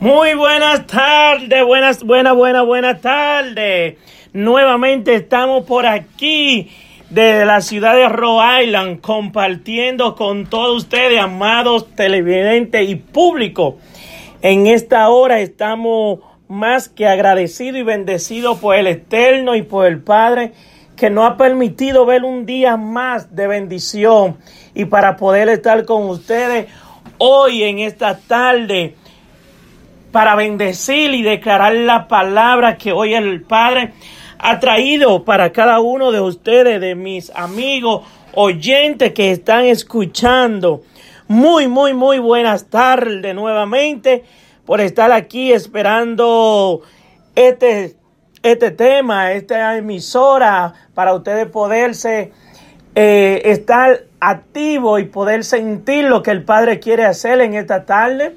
Muy buenas tardes, buenas, buenas, buenas, buenas tardes. Nuevamente estamos por aquí de la ciudad de Rhode Island compartiendo con todos ustedes, amados televidentes y público. En esta hora estamos más que agradecidos y bendecidos por el Eterno y por el Padre que nos ha permitido ver un día más de bendición y para poder estar con ustedes hoy en esta tarde para bendecir y declarar la palabra que hoy el Padre ha traído para cada uno de ustedes, de mis amigos oyentes que están escuchando. Muy, muy, muy buenas tardes nuevamente por estar aquí esperando este, este tema, esta emisora, para ustedes poderse eh, estar activo y poder sentir lo que el Padre quiere hacer en esta tarde.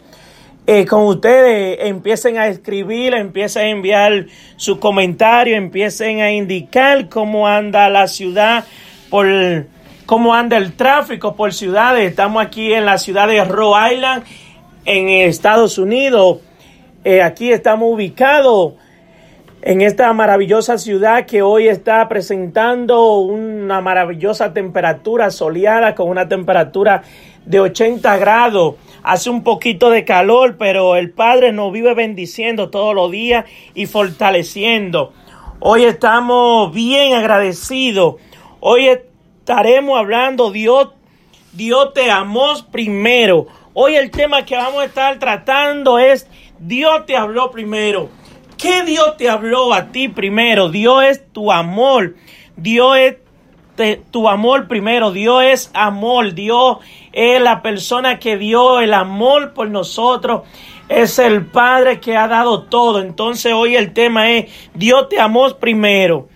Eh, con ustedes empiecen a escribir, empiecen a enviar su comentario, empiecen a indicar cómo anda la ciudad, por cómo anda el tráfico por ciudades. Estamos aquí en la ciudad de Rhode Island, en Estados Unidos. Eh, aquí estamos ubicados en esta maravillosa ciudad que hoy está presentando una maravillosa temperatura soleada con una temperatura de 80 grados hace un poquito de calor, pero el Padre nos vive bendiciendo todos los días y fortaleciendo. Hoy estamos bien agradecidos. Hoy estaremos hablando, Dios, Dios te amó primero. Hoy el tema que vamos a estar tratando es Dios te habló primero. ¿Qué Dios te habló a ti primero? Dios es tu amor. Dios es tu amor primero. Dios es amor. Dios es la persona que dio el amor por nosotros. es el Padre que ha dado todo. Entonces hoy el tema es, Dios te amó primero.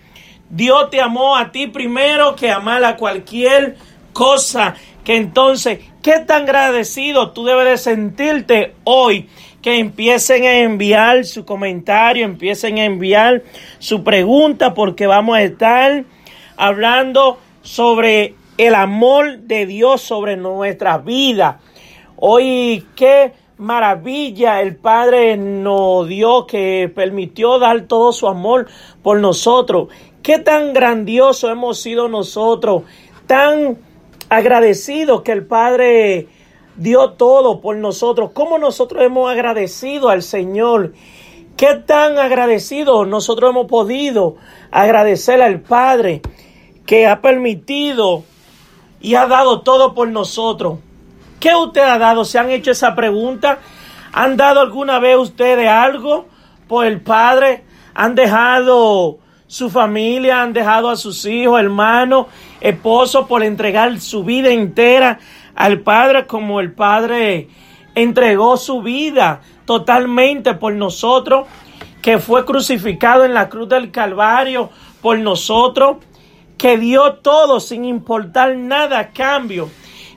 Dios te amó a ti primero que amar a cualquier cosa. Que entonces, ¿qué tan agradecido tú debes de sentirte hoy? Que empiecen a enviar su comentario, empiecen a enviar su pregunta, porque vamos a estar hablando sobre el amor de Dios sobre nuestra vida. Hoy, qué maravilla el Padre nos dio que permitió dar todo su amor por nosotros. Qué tan grandioso hemos sido nosotros, tan agradecidos que el Padre dio todo por nosotros. Cómo nosotros hemos agradecido al Señor. Qué tan agradecidos nosotros hemos podido agradecer al Padre que ha permitido y ha dado todo por nosotros. ¿Qué usted ha dado? ¿Se han hecho esa pregunta? ¿Han dado alguna vez ustedes algo por el Padre? ¿Han dejado su familia? ¿Han dejado a sus hijos, hermanos, esposos por entregar su vida entera al Padre como el Padre entregó su vida totalmente por nosotros? que fue crucificado en la cruz del Calvario por nosotros, que dio todo sin importar nada a cambio.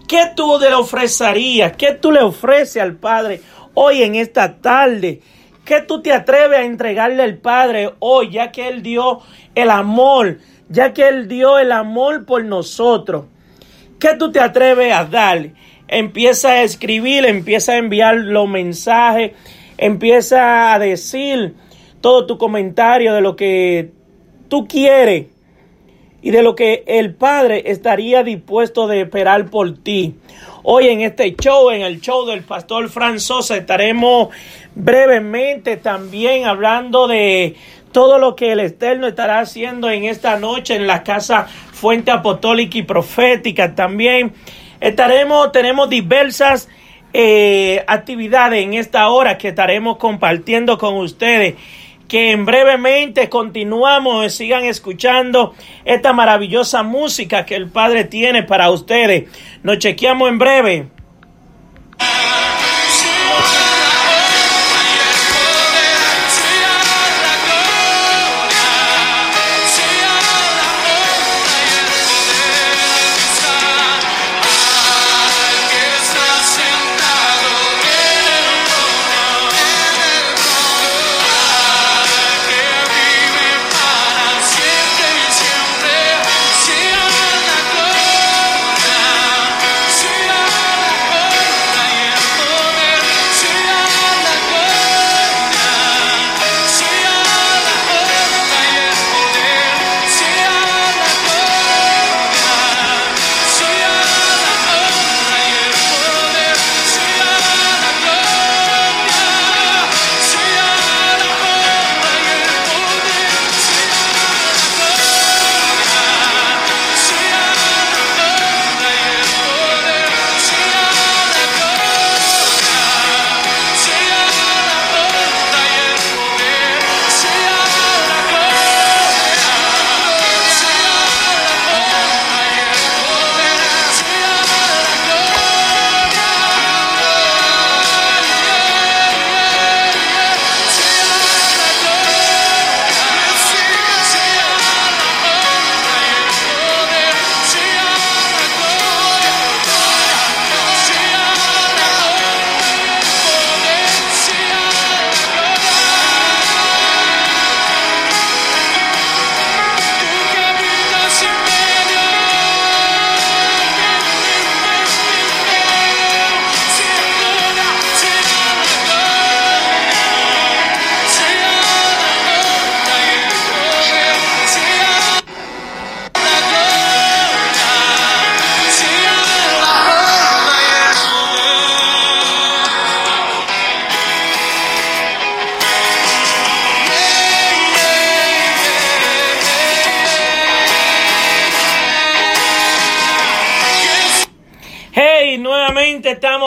¿Qué tú le ofrecerías? ¿Qué tú le ofreces al Padre hoy en esta tarde? ¿Qué tú te atreves a entregarle al Padre hoy, ya que Él dio el amor, ya que Él dio el amor por nosotros? ¿Qué tú te atreves a dar? Empieza a escribir, empieza a enviar los mensajes, empieza a decir todo tu comentario de lo que tú quieres y de lo que el Padre estaría dispuesto de esperar por ti. Hoy en este show, en el show del pastor Fran Sosa, estaremos brevemente también hablando de todo lo que el Eterno estará haciendo en esta noche en la casa Fuente Apostólica y Profética. También estaremos, tenemos diversas eh, actividades en esta hora que estaremos compartiendo con ustedes que en brevemente continuamos, sigan escuchando esta maravillosa música que el Padre tiene para ustedes. Nos chequeamos en breve.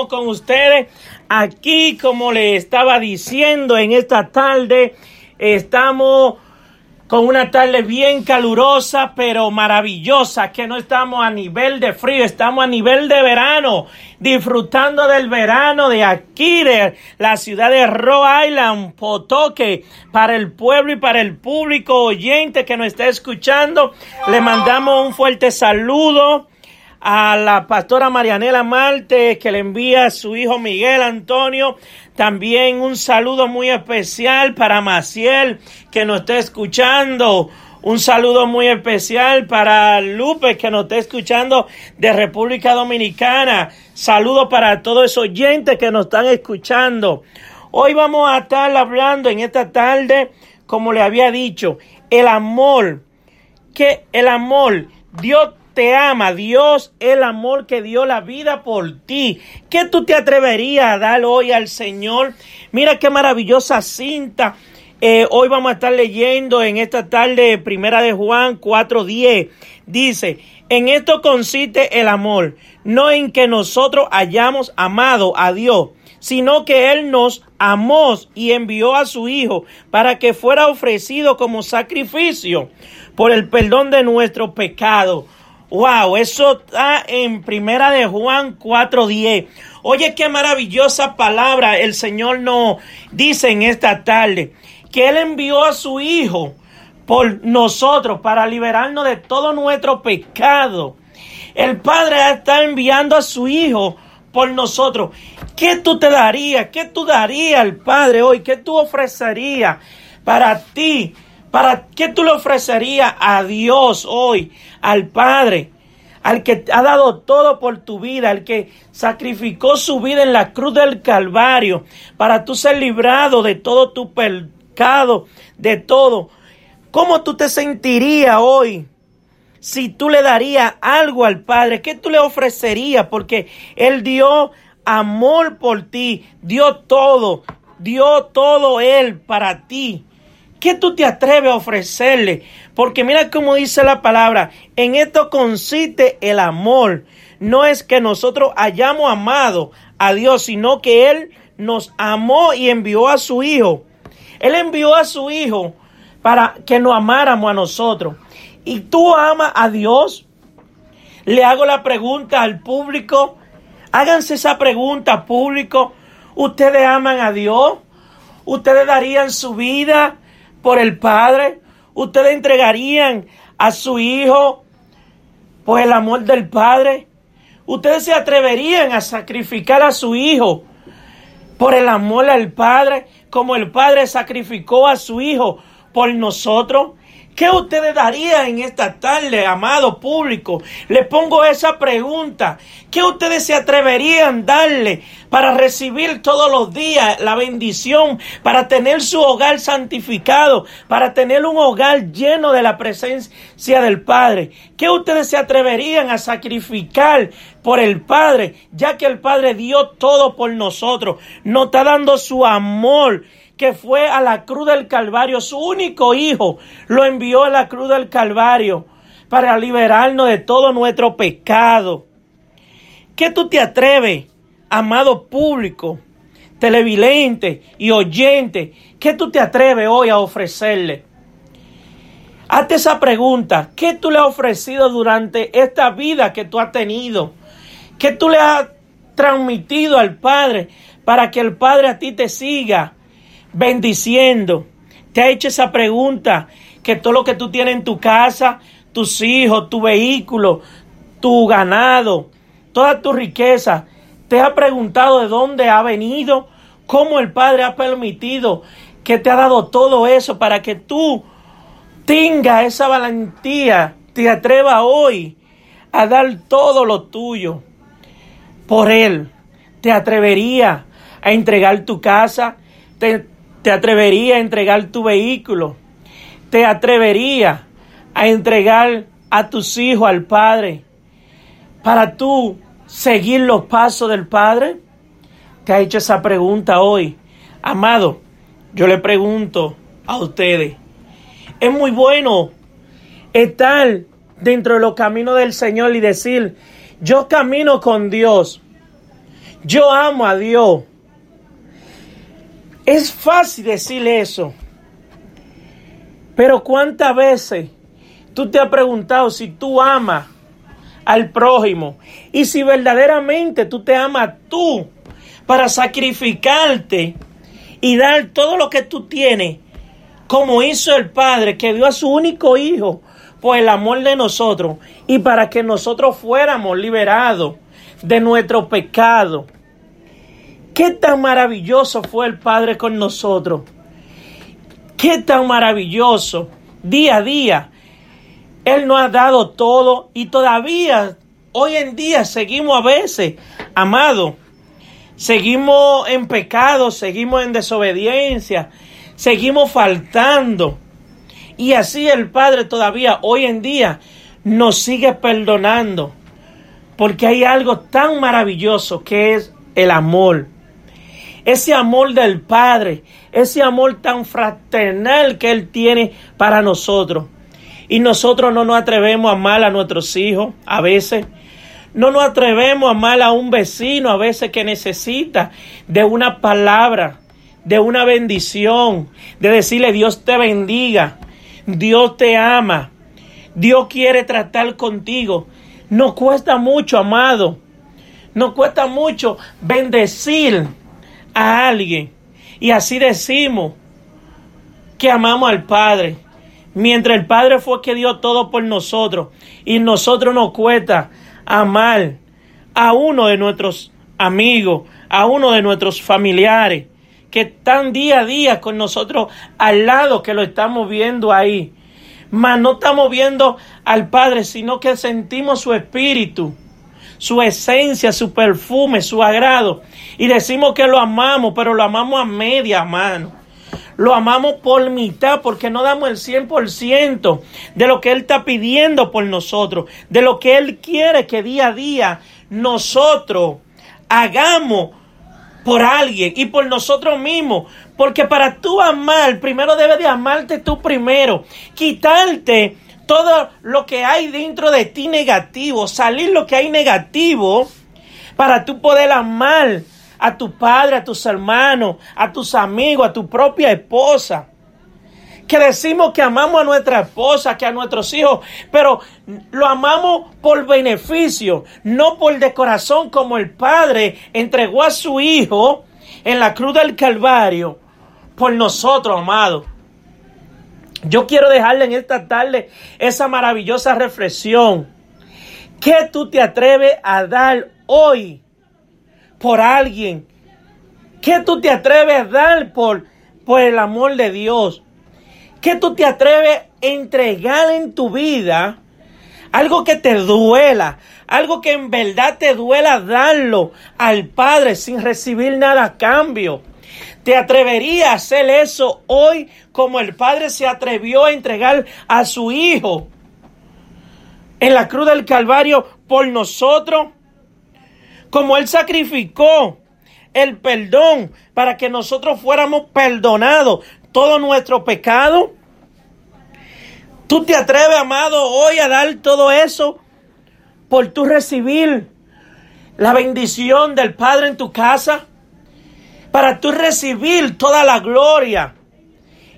Con ustedes aquí, como le estaba diciendo en esta tarde, estamos con una tarde bien calurosa, pero maravillosa, que no estamos a nivel de frío, estamos a nivel de verano, disfrutando del verano de aquí, de la ciudad de Rhode Island, Potoque, para el pueblo y para el público oyente que nos está escuchando. Le mandamos un fuerte saludo a la pastora Marianela Marte, que le envía a su hijo Miguel Antonio. También un saludo muy especial para Maciel, que nos está escuchando. Un saludo muy especial para Lupe, que nos está escuchando de República Dominicana. Saludo para todos esos oyentes que nos están escuchando. Hoy vamos a estar hablando en esta tarde, como le había dicho, el amor. Que el amor, Dios te ama, Dios, el amor que dio la vida por ti. ¿Qué tú te atreverías a dar hoy al Señor? Mira qué maravillosa cinta. Eh, hoy vamos a estar leyendo en esta tarde, primera de Juan 4:10. Dice, en esto consiste el amor, no en que nosotros hayamos amado a Dios, sino que Él nos amó y envió a su Hijo para que fuera ofrecido como sacrificio por el perdón de nuestro pecado. Wow, eso está en Primera de Juan 4:10. Oye, qué maravillosa palabra el Señor nos dice en esta tarde, que Él envió a su Hijo por nosotros para liberarnos de todo nuestro pecado. El Padre está enviando a su Hijo por nosotros. ¿Qué tú te darías? ¿Qué tú darías al Padre hoy? ¿Qué tú ofrecerías para ti? ¿Para qué tú le ofrecerías a Dios hoy? Al Padre, al que ha dado todo por tu vida, al que sacrificó su vida en la cruz del Calvario para tú ser librado de todo tu pecado, de todo. ¿Cómo tú te sentirías hoy? Si tú le darías algo al Padre, ¿qué tú le ofrecerías? Porque Él dio amor por ti, dio todo, dio todo Él para ti. ¿Qué tú te atreves a ofrecerle? Porque mira cómo dice la palabra, en esto consiste el amor. No es que nosotros hayamos amado a Dios, sino que Él nos amó y envió a su Hijo. Él envió a su Hijo para que nos amáramos a nosotros. ¿Y tú amas a Dios? Le hago la pregunta al público. Háganse esa pregunta, público. ¿Ustedes aman a Dios? ¿Ustedes darían su vida por el Padre? ¿Ustedes entregarían a su Hijo por el amor del Padre? ¿Ustedes se atreverían a sacrificar a su Hijo por el amor al Padre como el Padre sacrificó a su Hijo por nosotros? ¿Qué ustedes darían en esta tarde, amado público? Le pongo esa pregunta. ¿Qué ustedes se atreverían darle para recibir todos los días la bendición, para tener su hogar santificado, para tener un hogar lleno de la presencia del Padre? ¿Qué ustedes se atreverían a sacrificar por el Padre, ya que el Padre dio todo por nosotros? Nos está dando su amor que fue a la cruz del Calvario, su único hijo, lo envió a la cruz del Calvario para liberarnos de todo nuestro pecado. ¿Qué tú te atreves, amado público, televidente y oyente? ¿Qué tú te atreves hoy a ofrecerle? Hazte esa pregunta. ¿Qué tú le has ofrecido durante esta vida que tú has tenido? ¿Qué tú le has transmitido al Padre para que el Padre a ti te siga? Bendiciendo. Te ha hecho esa pregunta que todo lo que tú tienes en tu casa, tus hijos, tu vehículo, tu ganado, toda tu riqueza, te ha preguntado de dónde ha venido, cómo el Padre ha permitido que te ha dado todo eso para que tú tengas esa valentía, te atreva hoy a dar todo lo tuyo por Él. Te atrevería a entregar tu casa, te, ¿Te atrevería a entregar tu vehículo? ¿Te atrevería a entregar a tus hijos al Padre para tú seguir los pasos del Padre? ¿Te ha hecho esa pregunta hoy? Amado, yo le pregunto a ustedes, es muy bueno estar dentro de los caminos del Señor y decir, yo camino con Dios, yo amo a Dios, es fácil decirle eso. Pero cuántas veces tú te has preguntado si tú amas al prójimo y si verdaderamente tú te amas tú para sacrificarte y dar todo lo que tú tienes, como hizo el Padre que dio a su único hijo por el amor de nosotros y para que nosotros fuéramos liberados de nuestro pecado. Qué tan maravilloso fue el Padre con nosotros. Qué tan maravilloso. Día a día. Él nos ha dado todo y todavía hoy en día seguimos a veces, amado, seguimos en pecado, seguimos en desobediencia, seguimos faltando. Y así el Padre todavía hoy en día nos sigue perdonando. Porque hay algo tan maravilloso que es el amor. Ese amor del Padre, ese amor tan fraternal que Él tiene para nosotros. Y nosotros no nos atrevemos a amar a nuestros hijos a veces. No nos atrevemos a amar a un vecino a veces que necesita de una palabra, de una bendición, de decirle Dios te bendiga, Dios te ama, Dios quiere tratar contigo. No cuesta mucho, amado. No cuesta mucho bendecir a alguien. Y así decimos que amamos al Padre. Mientras el Padre fue que dio todo por nosotros. Y nosotros nos cuesta amar a uno de nuestros amigos, a uno de nuestros familiares, que están día a día con nosotros al lado, que lo estamos viendo ahí. Mas no estamos viendo al Padre, sino que sentimos su espíritu su esencia, su perfume, su agrado. Y decimos que lo amamos, pero lo amamos a media mano. Lo amamos por mitad porque no damos el 100% de lo que Él está pidiendo por nosotros, de lo que Él quiere que día a día nosotros hagamos por alguien y por nosotros mismos. Porque para tú amar, primero debes de amarte tú primero. Quitarte todo lo que hay dentro de ti negativo, salir lo que hay negativo para tú poder amar a tu padre, a tus hermanos, a tus amigos, a tu propia esposa. Que decimos que amamos a nuestra esposa, que a nuestros hijos, pero lo amamos por beneficio, no por de corazón como el Padre entregó a su Hijo en la cruz del Calvario por nosotros, amados. Yo quiero dejarle en esta tarde esa maravillosa reflexión. ¿Qué tú te atreves a dar hoy por alguien? ¿Qué tú te atreves a dar por, por el amor de Dios? ¿Qué tú te atreves a entregar en tu vida? Algo que te duela, algo que en verdad te duela darlo al Padre sin recibir nada a cambio. ¿Te atreverías a hacer eso hoy como el Padre se atrevió a entregar a su Hijo en la cruz del Calvario por nosotros? Como Él sacrificó el perdón para que nosotros fuéramos perdonados todo nuestro pecado. ¿Tú te atreves, amado, hoy a dar todo eso por tu recibir la bendición del Padre en tu casa? Para tú recibir toda la gloria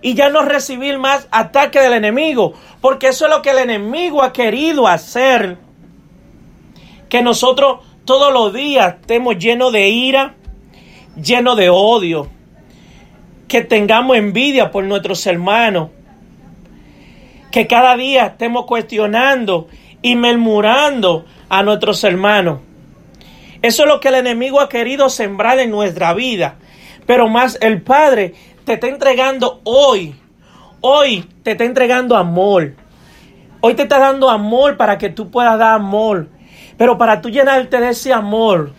y ya no recibir más ataque del enemigo, porque eso es lo que el enemigo ha querido hacer. Que nosotros todos los días estemos llenos de ira, llenos de odio, que tengamos envidia por nuestros hermanos, que cada día estemos cuestionando y murmurando a nuestros hermanos. Eso es lo que el enemigo ha querido sembrar en nuestra vida. Pero más el Padre te está entregando hoy. Hoy te está entregando amor. Hoy te está dando amor para que tú puedas dar amor. Pero para tú llenarte de ese amor,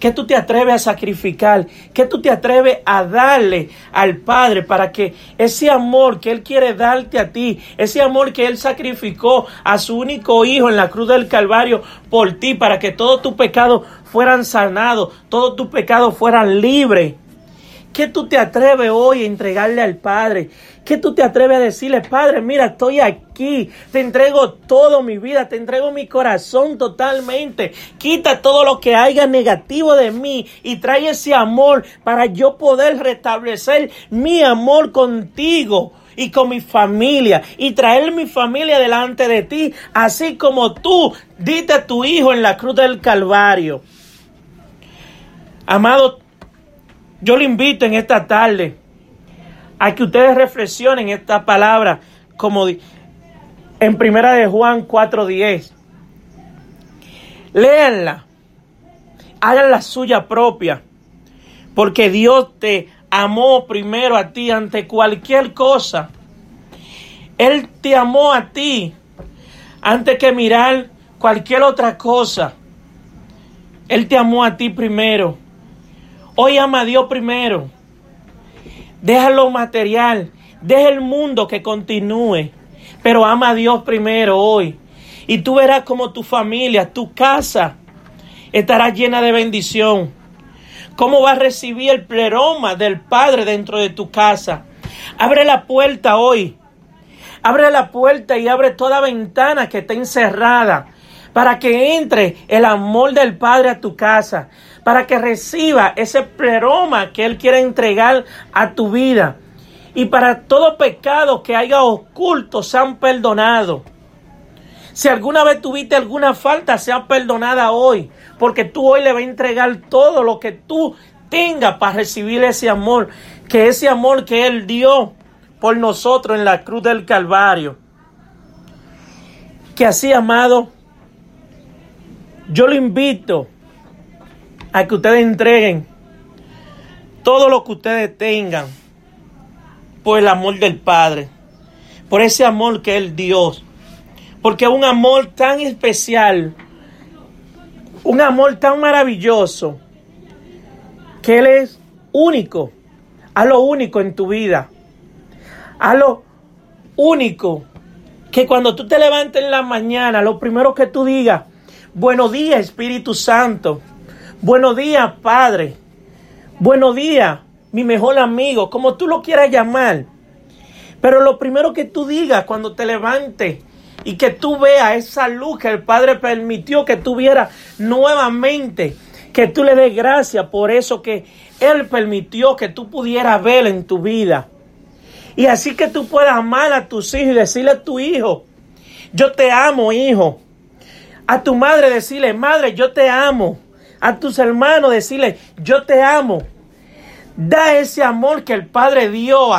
¿qué tú te atreves a sacrificar? ¿Qué tú te atreves a darle al Padre para que ese amor que Él quiere darte a ti, ese amor que Él sacrificó a su único Hijo en la cruz del Calvario por ti, para que todos tus pecados fueran sanados, todos tus pecados fueran libres? ¿Qué tú te atreves hoy a entregarle al Padre? ¿Qué tú te atreves a decirle, Padre, mira, estoy aquí, te entrego todo mi vida, te entrego mi corazón totalmente. Quita todo lo que haya negativo de mí y trae ese amor para yo poder restablecer mi amor contigo y con mi familia y traer mi familia delante de ti, así como tú diste a tu hijo en la cruz del Calvario. Amado, yo le invito en esta tarde a que ustedes reflexionen esta palabra como en primera de Juan 4:10. Léanla, hagan la suya propia, porque Dios te amó primero a ti ante cualquier cosa. Él te amó a ti antes que mirar cualquier otra cosa. Él te amó a ti primero. Hoy ama a Dios primero. Deja lo material. Deja el mundo que continúe. Pero ama a Dios primero hoy. Y tú verás como tu familia, tu casa, estará llena de bendición. ¿Cómo vas a recibir el pleroma del Padre dentro de tu casa? Abre la puerta hoy. Abre la puerta y abre toda ventana que esté encerrada para que entre el amor del Padre a tu casa, para que reciba ese pleroma que Él quiere entregar a tu vida. Y para todo pecado que haya oculto sean perdonados. Si alguna vez tuviste alguna falta, sea perdonada hoy, porque tú hoy le vas a entregar todo lo que tú tengas para recibir ese amor, que ese amor que Él dio por nosotros en la cruz del Calvario. Que así, amado, yo le invito a que ustedes entreguen todo lo que ustedes tengan por el amor del Padre, por ese amor que Él dio porque un amor tan especial, un amor tan maravilloso, que Él es único, a lo único en tu vida, a lo único, que cuando tú te levantes en la mañana, lo primero que tú digas, buenos días Espíritu Santo, buenos días Padre, buenos días mi mejor amigo, como tú lo quieras llamar. Pero lo primero que tú digas cuando te levantes y que tú veas esa luz que el Padre permitió que tuviera nuevamente, que tú le des gracias por eso que Él permitió que tú pudieras ver en tu vida. Y así que tú puedas amar a tus hijos y decirle a tu hijo, yo te amo, hijo. A tu madre decirle, madre, yo te amo. A tus hermanos decirle, yo te amo. Da ese amor que el Padre dio,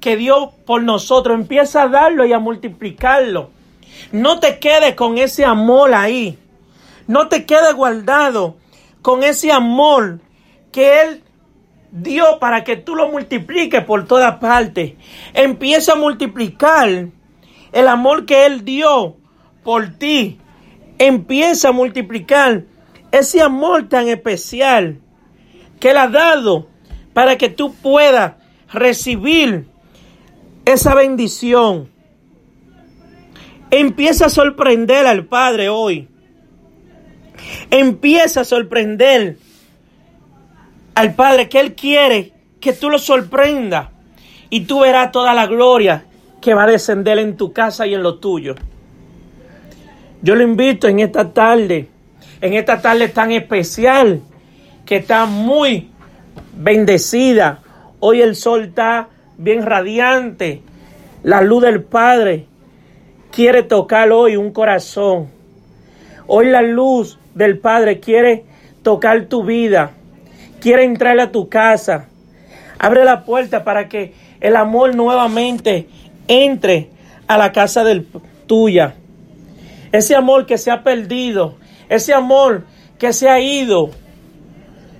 que dio por nosotros. Empieza a darlo y a multiplicarlo. No te quedes con ese amor ahí. No te quedes guardado con ese amor que Él dio para que tú lo multipliques por todas partes. Empieza a multiplicar el amor que Él dio por ti. Empieza a multiplicar ese amor tan especial que Él ha dado para que tú puedas recibir esa bendición. Empieza a sorprender al Padre hoy. Empieza a sorprender al Padre que Él quiere que tú lo sorprenda. Y tú verás toda la gloria que va a descender en tu casa y en lo tuyo. Yo lo invito en esta tarde, en esta tarde tan especial, que está muy bendecida. Hoy el sol está bien radiante. La luz del Padre quiere tocar hoy un corazón. Hoy la luz del Padre quiere tocar tu vida. Quiere entrar a tu casa. Abre la puerta para que el amor nuevamente entre a la casa del, tuya. Ese amor que se ha perdido. Ese amor que se ha ido.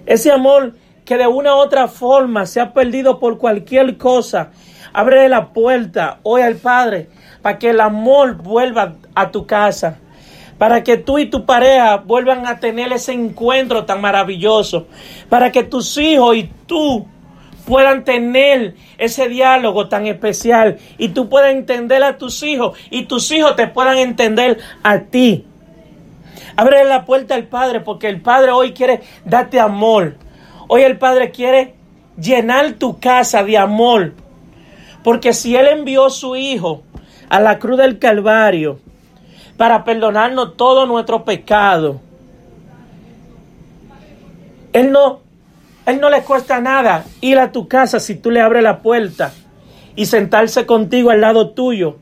Ese amor que de una u otra forma se ha perdido por cualquier cosa. Abre la puerta hoy al Padre para que el amor vuelva a tu casa, para que tú y tu pareja vuelvan a tener ese encuentro tan maravilloso, para que tus hijos y tú puedan tener ese diálogo tan especial y tú puedas entender a tus hijos y tus hijos te puedan entender a ti. Abre la puerta al Padre porque el Padre hoy quiere darte amor. Hoy el Padre quiere llenar tu casa de amor. Porque si Él envió a su Hijo a la cruz del Calvario para perdonarnos todo nuestro pecado. Él no, él no le cuesta nada ir a tu casa si tú le abres la puerta y sentarse contigo al lado tuyo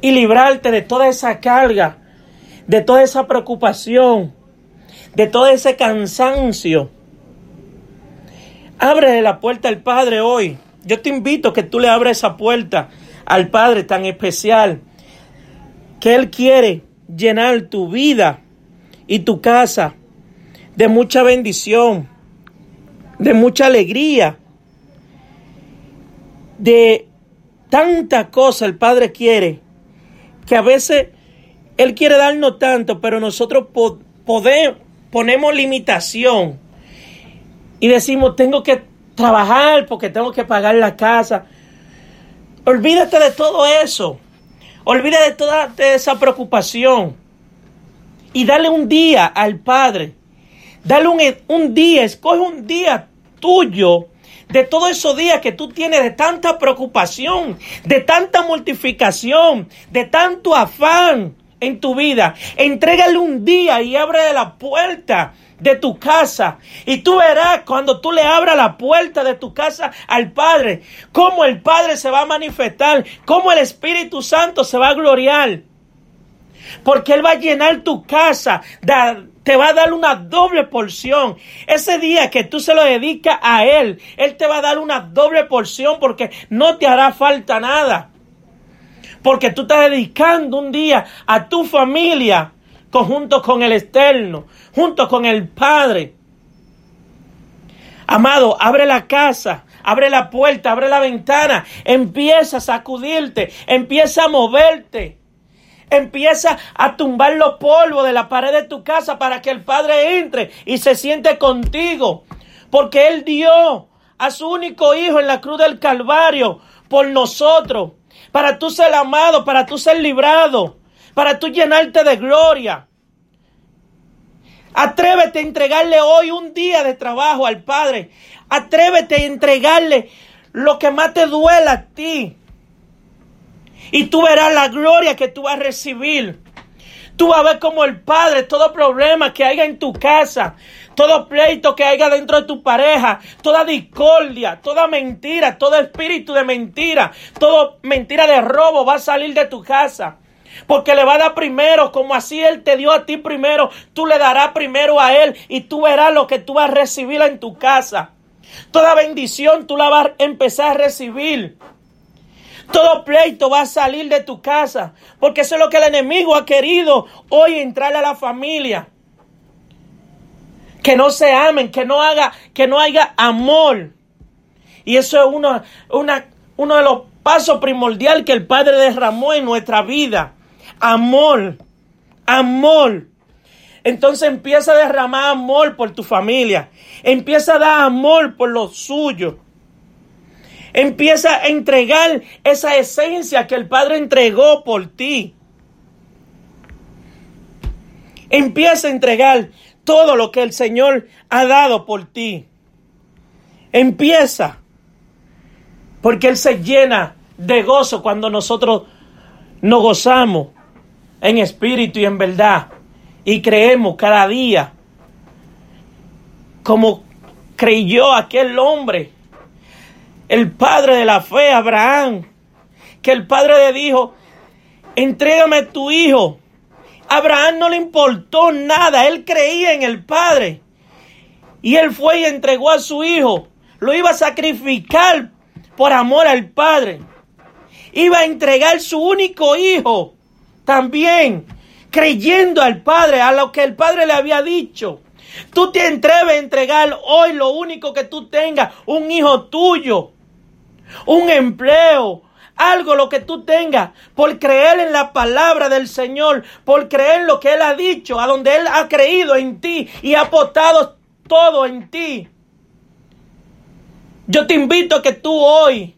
y librarte de toda esa carga, de toda esa preocupación, de todo ese cansancio. Abre la puerta al Padre hoy. Yo te invito a que tú le abras esa puerta al Padre tan especial, que Él quiere llenar tu vida y tu casa de mucha bendición, de mucha alegría, de tanta cosa el Padre quiere, que a veces Él quiere darnos tanto, pero nosotros podemos, ponemos limitación y decimos, tengo que trabajar porque tengo que pagar la casa. Olvídate de todo eso. Olvídate de toda esa preocupación. Y dale un día al Padre. Dale un, un día, escoge un día tuyo de todos esos días que tú tienes de tanta preocupación, de tanta mortificación, de tanto afán en tu vida. Entrégale un día y abre la puerta de tu casa. Y tú verás cuando tú le abras la puerta de tu casa al Padre, cómo el Padre se va a manifestar, cómo el Espíritu Santo se va a gloriar. Porque Él va a llenar tu casa, te va a dar una doble porción. Ese día que tú se lo dedicas a Él, Él te va a dar una doble porción porque no te hará falta nada. Porque tú estás dedicando un día a tu familia, conjunto con el externo, junto con el Padre. Amado, abre la casa, abre la puerta, abre la ventana, empieza a sacudirte, empieza a moverte. Empieza a tumbar los polvos de la pared de tu casa para que el Padre entre y se siente contigo. Porque Él dio a su único Hijo en la cruz del Calvario por nosotros. Para tú ser amado, para tú ser librado, para tú llenarte de gloria. Atrévete a entregarle hoy un día de trabajo al Padre. Atrévete a entregarle lo que más te duela a ti. Y tú verás la gloria que tú vas a recibir. Tú vas a ver como el Padre, todo problema que haya en tu casa, todo pleito que haya dentro de tu pareja, toda discordia, toda mentira, todo espíritu de mentira, toda mentira de robo va a salir de tu casa. Porque le va a dar primero, como así Él te dio a ti primero, tú le darás primero a Él y tú verás lo que tú vas a recibir en tu casa. Toda bendición tú la vas a empezar a recibir. Todo pleito va a salir de tu casa. Porque eso es lo que el enemigo ha querido hoy entrar a la familia. Que no se amen, que no haga, que no haya amor. Y eso es uno, una, uno de los pasos primordiales que el Padre derramó en nuestra vida amor, amor. Entonces empieza a derramar amor por tu familia. Empieza a dar amor por lo suyo. Empieza a entregar esa esencia que el Padre entregó por ti. Empieza a entregar todo lo que el Señor ha dado por ti. Empieza. Porque Él se llena de gozo cuando nosotros nos gozamos en espíritu y en verdad. Y creemos cada día, como creyó aquel hombre, el padre de la fe, Abraham, que el padre le dijo, entrégame tu hijo. Abraham no le importó nada, él creía en el padre. Y él fue y entregó a su hijo. Lo iba a sacrificar por amor al padre. Iba a entregar su único hijo también creyendo al Padre, a lo que el Padre le había dicho. Tú te atreves a entregar hoy lo único que tú tengas, un hijo tuyo, un empleo, algo lo que tú tengas, por creer en la palabra del Señor, por creer en lo que Él ha dicho, a donde Él ha creído en ti y ha apostado todo en ti. Yo te invito a que tú hoy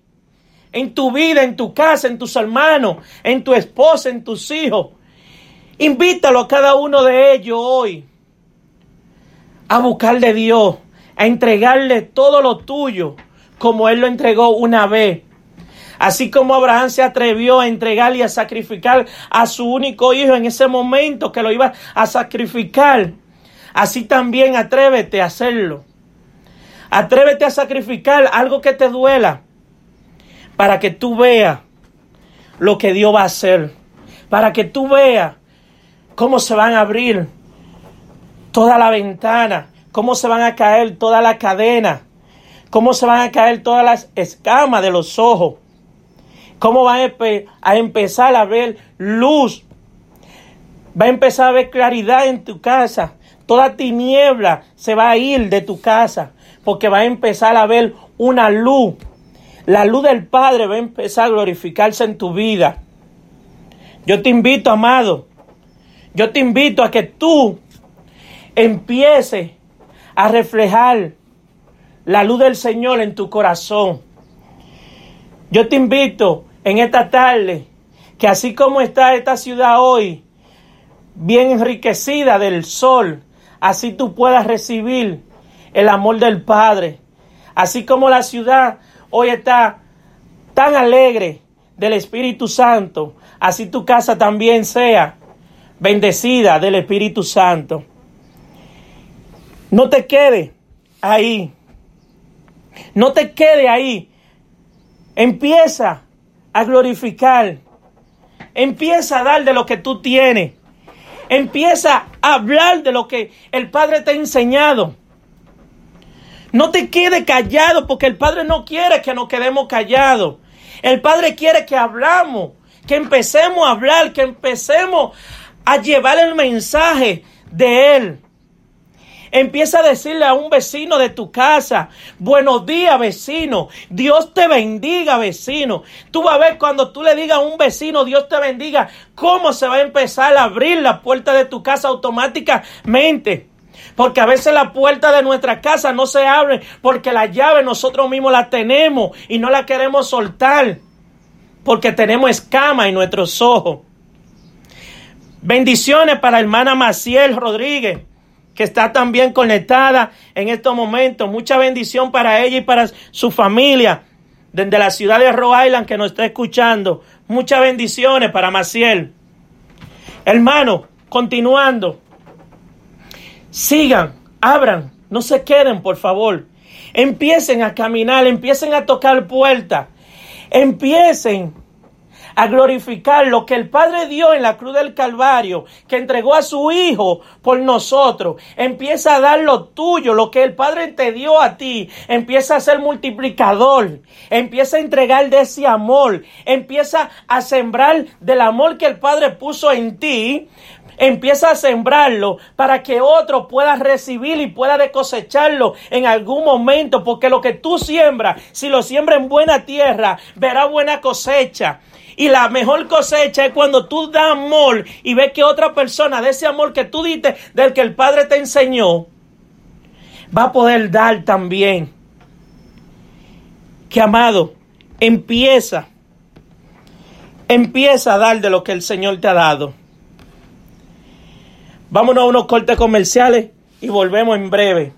en tu vida, en tu casa, en tus hermanos, en tu esposa, en tus hijos. Invítalo a cada uno de ellos hoy a buscarle a Dios, a entregarle todo lo tuyo como Él lo entregó una vez. Así como Abraham se atrevió a entregarle y a sacrificar a su único hijo en ese momento que lo iba a sacrificar, así también atrévete a hacerlo. Atrévete a sacrificar algo que te duela para que tú veas lo que Dios va a hacer, para que tú veas cómo se van a abrir toda la ventana, cómo se van a caer toda la cadena, cómo se van a caer todas las escamas de los ojos, cómo van a empezar a ver luz, va a empezar a ver claridad en tu casa, toda tiniebla se va a ir de tu casa, porque va a empezar a ver una luz. La luz del Padre va a empezar a glorificarse en tu vida. Yo te invito, amado, yo te invito a que tú empieces a reflejar la luz del Señor en tu corazón. Yo te invito en esta tarde que así como está esta ciudad hoy, bien enriquecida del sol, así tú puedas recibir el amor del Padre. Así como la ciudad hoy está tan alegre del Espíritu Santo, así tu casa también sea bendecida del Espíritu Santo. No te quede ahí. No te quede ahí. Empieza a glorificar. Empieza a dar de lo que tú tienes. Empieza a hablar de lo que el Padre te ha enseñado. No te quede callado porque el Padre no quiere que nos quedemos callados. El Padre quiere que hablamos, que empecemos a hablar, que empecemos a llevar el mensaje de Él. Empieza a decirle a un vecino de tu casa, buenos días vecino, Dios te bendiga vecino. Tú vas a ver cuando tú le digas a un vecino, Dios te bendiga, cómo se va a empezar a abrir la puerta de tu casa automáticamente. Porque a veces la puerta de nuestra casa no se abre porque la llave nosotros mismos la tenemos y no la queremos soltar. Porque tenemos escama en nuestros ojos. Bendiciones para hermana Maciel Rodríguez que está también conectada en estos momentos. Mucha bendición para ella y para su familia desde la ciudad de Rhode Island que nos está escuchando. Muchas bendiciones para Maciel. Hermano, continuando. Sigan, abran, no se queden, por favor. Empiecen a caminar, empiecen a tocar puertas. Empiecen a glorificar lo que el Padre dio en la cruz del Calvario, que entregó a su Hijo por nosotros. Empieza a dar lo tuyo, lo que el Padre te dio a ti. Empieza a ser multiplicador. Empieza a entregar de ese amor. Empieza a sembrar del amor que el Padre puso en ti empieza a sembrarlo para que otro pueda recibir y pueda cosecharlo en algún momento, porque lo que tú siembras, si lo siembras en buena tierra, verá buena cosecha. Y la mejor cosecha es cuando tú das amor y ves que otra persona de ese amor que tú diste, del que el Padre te enseñó, va a poder dar también. Que amado, empieza, empieza a dar de lo que el Señor te ha dado. Vámonos a unos cortes comerciales y volvemos en breve.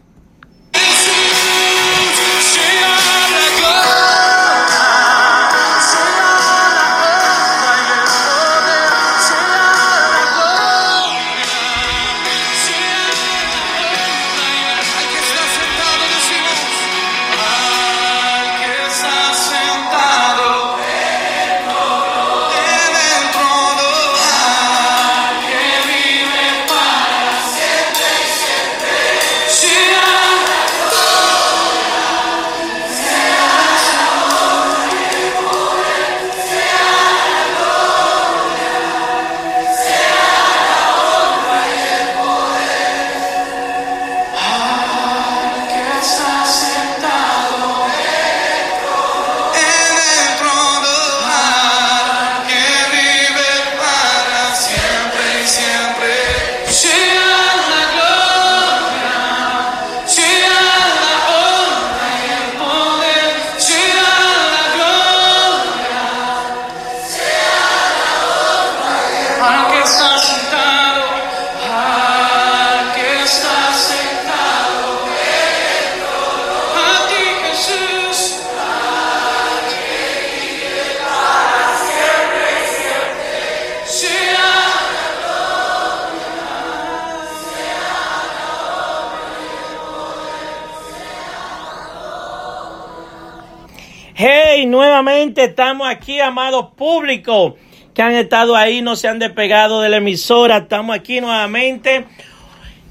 Estamos aquí, amados públicos que han estado ahí, no se han despegado de la emisora. Estamos aquí nuevamente.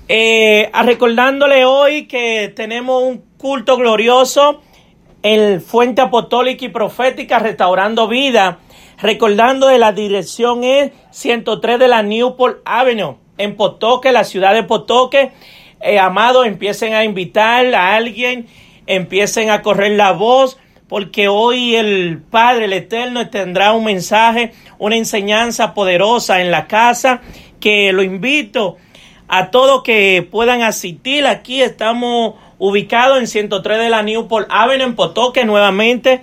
Eh, recordándole hoy que tenemos un culto glorioso en Fuente Apostólica y Profética, Restaurando Vida. Recordando de la dirección es 103 de la Newport Avenue, en Potoque, la ciudad de Potoque. Eh, amado, empiecen a invitar a alguien, empiecen a correr la voz porque hoy el Padre, el Eterno, tendrá un mensaje, una enseñanza poderosa en la casa, que lo invito a todos que puedan asistir. Aquí estamos ubicados en 103 de la Newport Avenue, en nuevamente.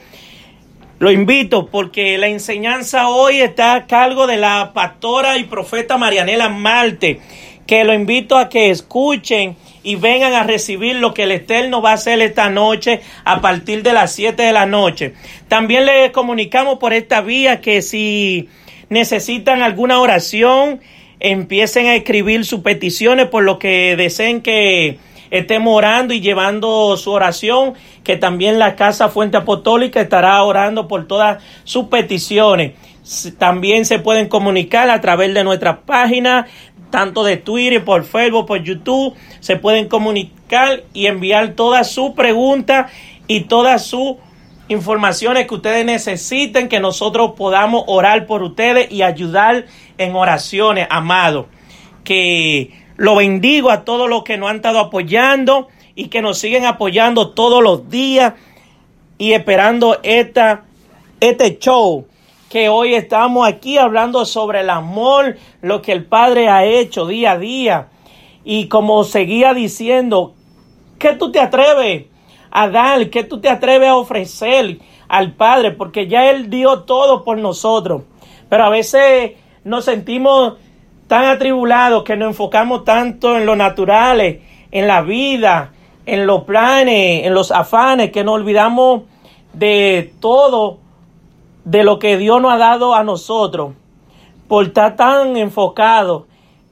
Lo invito porque la enseñanza hoy está a cargo de la pastora y profeta Marianela Malte, que lo invito a que escuchen y vengan a recibir lo que el Eterno va a hacer esta noche a partir de las 7 de la noche. También les comunicamos por esta vía que si necesitan alguna oración, empiecen a escribir sus peticiones por lo que deseen que estemos orando y llevando su oración, que también la Casa Fuente Apostólica estará orando por todas sus peticiones. También se pueden comunicar a través de nuestra página tanto de Twitter, por Facebook, por YouTube, se pueden comunicar y enviar todas sus preguntas y todas sus informaciones que ustedes necesiten, que nosotros podamos orar por ustedes y ayudar en oraciones, amado. Que lo bendigo a todos los que nos han estado apoyando y que nos siguen apoyando todos los días y esperando esta, este show que hoy estamos aquí hablando sobre el amor, lo que el Padre ha hecho día a día. Y como seguía diciendo, ¿qué tú te atreves a dar? ¿Qué tú te atreves a ofrecer al Padre? Porque ya Él dio todo por nosotros. Pero a veces nos sentimos tan atribulados que nos enfocamos tanto en lo naturales, en la vida, en los planes, en los afanes, que nos olvidamos de todo de lo que Dios nos ha dado a nosotros, por estar tan enfocado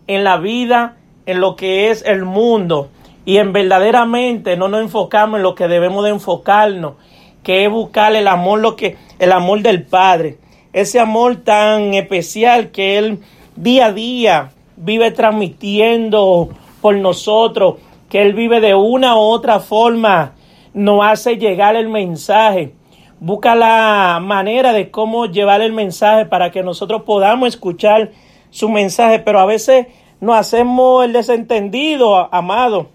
en la vida, en lo que es el mundo, y en verdaderamente no nos enfocamos en lo que debemos de enfocarnos, que es buscar el amor, lo que, el amor del Padre, ese amor tan especial que Él día a día vive transmitiendo por nosotros, que Él vive de una u otra forma, nos hace llegar el mensaje busca la manera de cómo llevar el mensaje para que nosotros podamos escuchar su mensaje, pero a veces nos hacemos el desentendido, amado,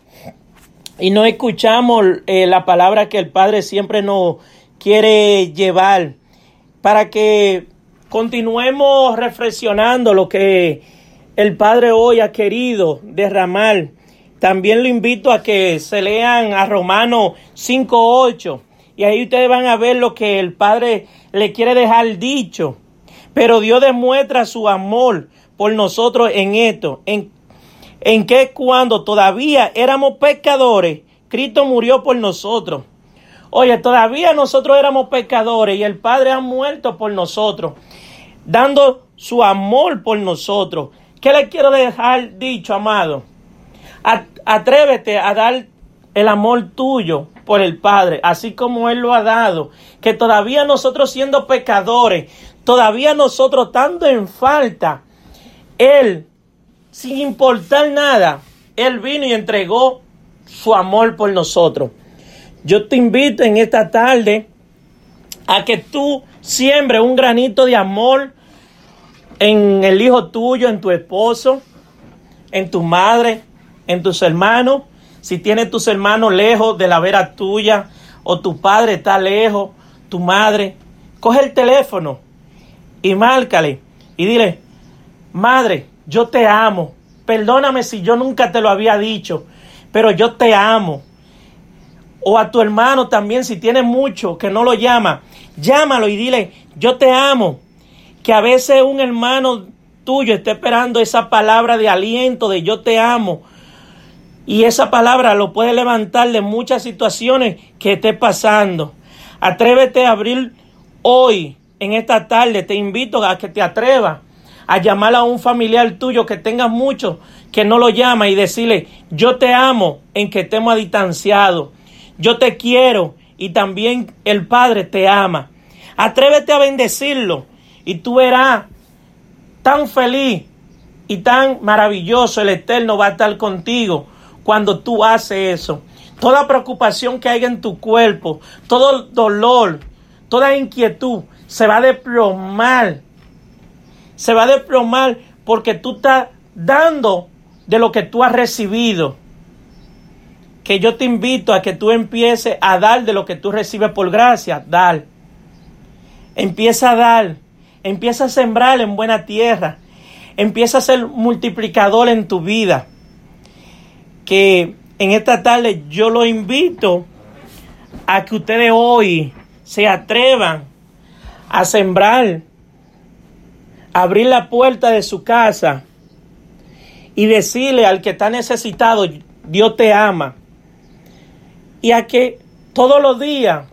y no escuchamos eh, la palabra que el Padre siempre nos quiere llevar para que continuemos reflexionando lo que el Padre hoy ha querido derramar. También lo invito a que se lean a Romanos 5.8 y ahí ustedes van a ver lo que el Padre le quiere dejar dicho. Pero Dios demuestra su amor por nosotros en esto, en, en que cuando todavía éramos pecadores, Cristo murió por nosotros. Oye, todavía nosotros éramos pecadores y el Padre ha muerto por nosotros, dando su amor por nosotros. ¿Qué le quiero dejar dicho, amado? Atrévete a dar el amor tuyo por el Padre, así como Él lo ha dado, que todavía nosotros siendo pecadores, todavía nosotros estando en falta, Él, sin importar nada, Él vino y entregó su amor por nosotros. Yo te invito en esta tarde a que tú siembres un granito de amor en el hijo tuyo, en tu esposo, en tu madre, en tus hermanos, si tienes tus hermanos lejos de la vera tuya o tu padre está lejos, tu madre, coge el teléfono y márcale y dile, madre, yo te amo. Perdóname si yo nunca te lo había dicho, pero yo te amo. O a tu hermano también, si tiene mucho que no lo llama, llámalo y dile, yo te amo. Que a veces un hermano tuyo esté esperando esa palabra de aliento de yo te amo y esa palabra lo puede levantar de muchas situaciones que esté pasando. Atrévete a abrir hoy, en esta tarde. Te invito a que te atrevas a llamar a un familiar tuyo que tengas mucho, que no lo llama y decirle, yo te amo en que estemos distanciados. Yo te quiero y también el Padre te ama. Atrévete a bendecirlo y tú verás tan feliz y tan maravilloso el Eterno va a estar contigo cuando tú haces eso. Toda preocupación que haya en tu cuerpo, todo dolor, toda inquietud se va a desplomar. Se va a desplomar porque tú estás dando de lo que tú has recibido. Que yo te invito a que tú empieces a dar de lo que tú recibes por gracia. Dar. Empieza a dar. Empieza a sembrar en buena tierra. Empieza a ser multiplicador en tu vida. Que en esta tarde yo lo invito a que ustedes hoy se atrevan a sembrar, abrir la puerta de su casa y decirle al que está necesitado, Dios te ama. Y a que todos los días,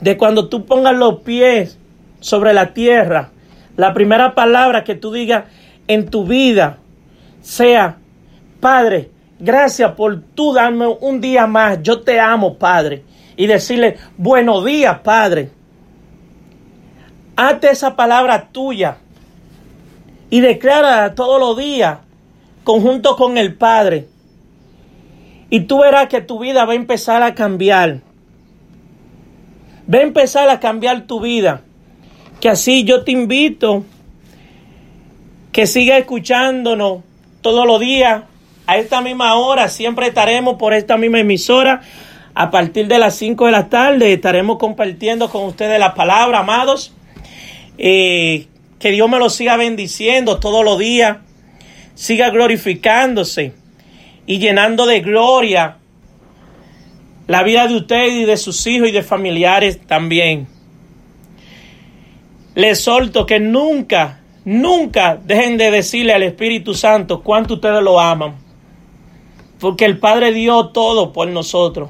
de cuando tú pongas los pies sobre la tierra, la primera palabra que tú digas en tu vida sea, Padre, Gracias por tú darme un día más. Yo te amo, Padre. Y decirle, buenos días, Padre. Hazte esa palabra tuya y declara todos los días conjunto con el Padre. Y tú verás que tu vida va a empezar a cambiar. Va a empezar a cambiar tu vida. Que así yo te invito que siga escuchándonos todos los días a esta misma hora siempre estaremos por esta misma emisora. A partir de las 5 de la tarde estaremos compartiendo con ustedes la palabra, amados. Eh, que Dios me lo siga bendiciendo todos los días. Siga glorificándose y llenando de gloria la vida de ustedes y de sus hijos y de familiares también. Les solto que nunca, nunca dejen de decirle al Espíritu Santo cuánto ustedes lo aman porque el Padre dio todo por nosotros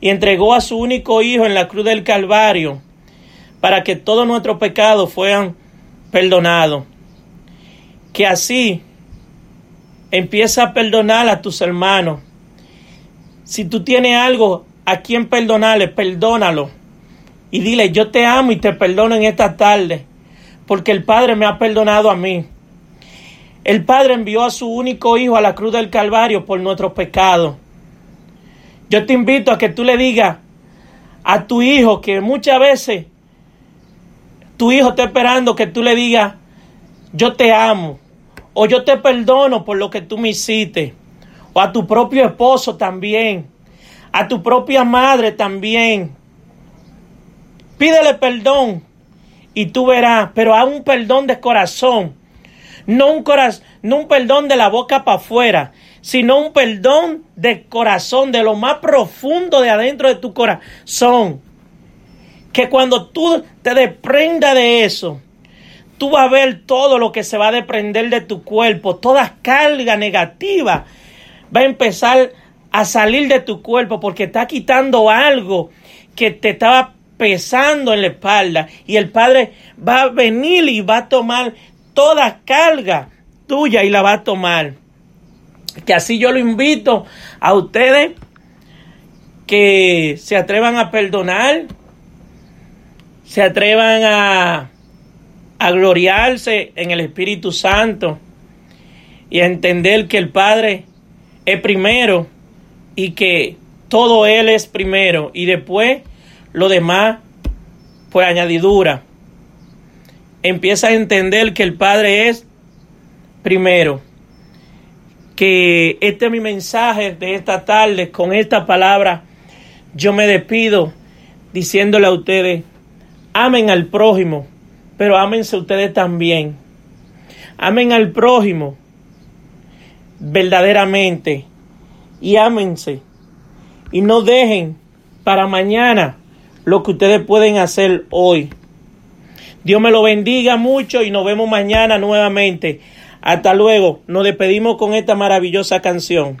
y entregó a su único Hijo en la cruz del Calvario para que todos nuestros pecados fueran perdonados. Que así empieza a perdonar a tus hermanos. Si tú tienes algo a quien perdonarle, perdónalo. Y dile, yo te amo y te perdono en esta tarde, porque el Padre me ha perdonado a mí. El Padre envió a su único Hijo a la cruz del Calvario por nuestros pecados. Yo te invito a que tú le digas a tu hijo que muchas veces tu hijo está esperando que tú le digas, yo te amo, o yo te perdono por lo que tú me hiciste, o a tu propio esposo también, a tu propia madre también. Pídele perdón y tú verás, pero a un perdón de corazón no un, no un perdón de la boca para afuera, sino un perdón de corazón, de lo más profundo de adentro de tu corazón. Que cuando tú te desprendas de eso, tú vas a ver todo lo que se va a desprender de tu cuerpo, toda carga negativa va a empezar a salir de tu cuerpo porque está quitando algo que te estaba pesando en la espalda y el Padre va a venir y va a tomar toda carga tuya y la va a tomar. Que así yo lo invito a ustedes que se atrevan a perdonar, se atrevan a, a gloriarse en el Espíritu Santo y a entender que el Padre es primero y que todo Él es primero y después lo demás por añadidura empieza a entender que el Padre es primero. Que este es mi mensaje de esta tarde. Con esta palabra yo me despido diciéndole a ustedes, amen al prójimo, pero ámense ustedes también. Amen al prójimo verdaderamente y ámense. Y no dejen para mañana lo que ustedes pueden hacer hoy. Dios me lo bendiga mucho y nos vemos mañana nuevamente. Hasta luego. Nos despedimos con esta maravillosa canción.